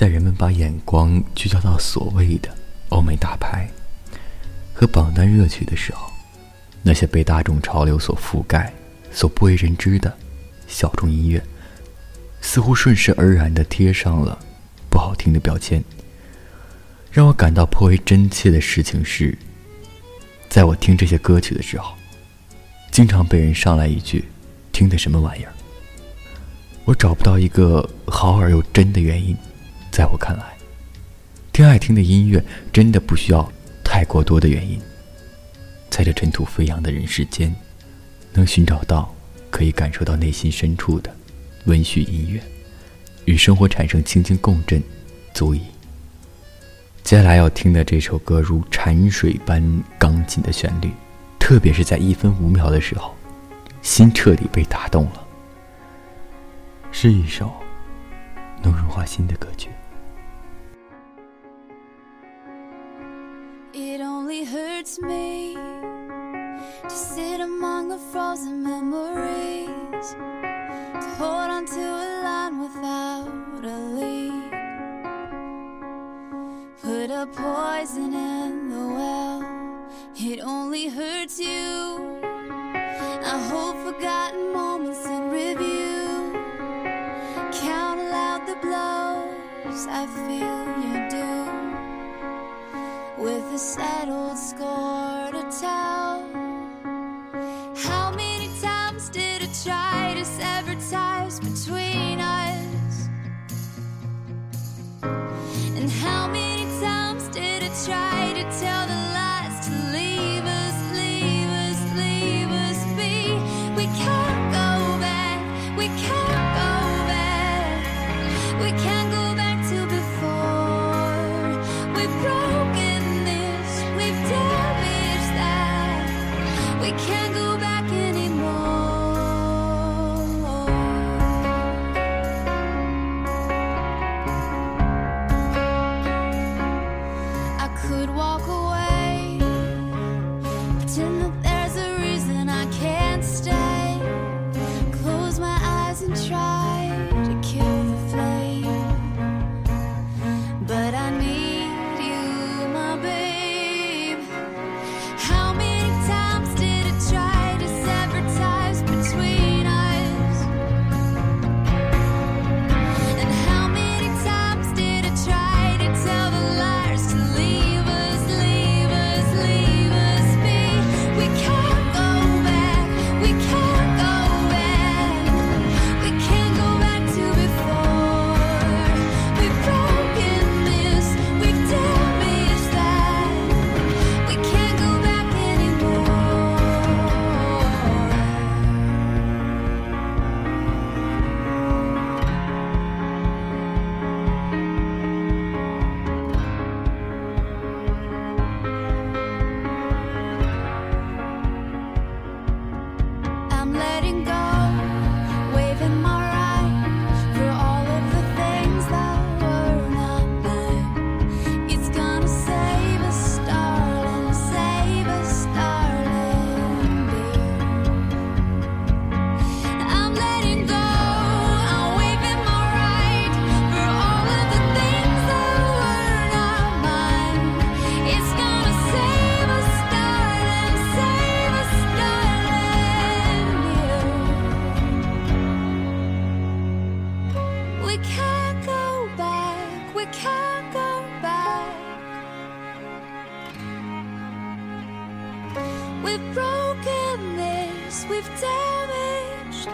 在人们把眼光聚焦到所谓的欧美大牌和榜单热曲的时候，那些被大众潮流所覆盖、所不为人知的小众音乐，似乎顺势而然地贴上了不好听的标签。让我感到颇为真切的事情是，在我听这些歌曲的时候，经常被人上来一句：“听的什么玩意儿？”我找不到一个好而又真的原因。在我看来，听爱听的音乐真的不需要太过多的原因。在这尘土飞扬的人世间，能寻找到可以感受到内心深处的温煦音乐，与生活产生轻轻共振，足矣。接下来要听的这首歌，如潺水般刚劲的旋律，特别是在一分五秒的时候，心彻底被打动了，是一首能融化心的歌曲。It only hurts me to sit among the frozen memories, to hold on to a line without a lead. Put a poison in the well, it only hurts you. I hold forgotten moments in review, count aloud the blows I feel you do with a settled score to tell. How many times did I try to sever ties between us? And how many times did I try to tell the lies to leave us, leave us, leave us be? We can't go back, we can't go back, we can't I could walk away, I'm letting We've broken this, we've damaged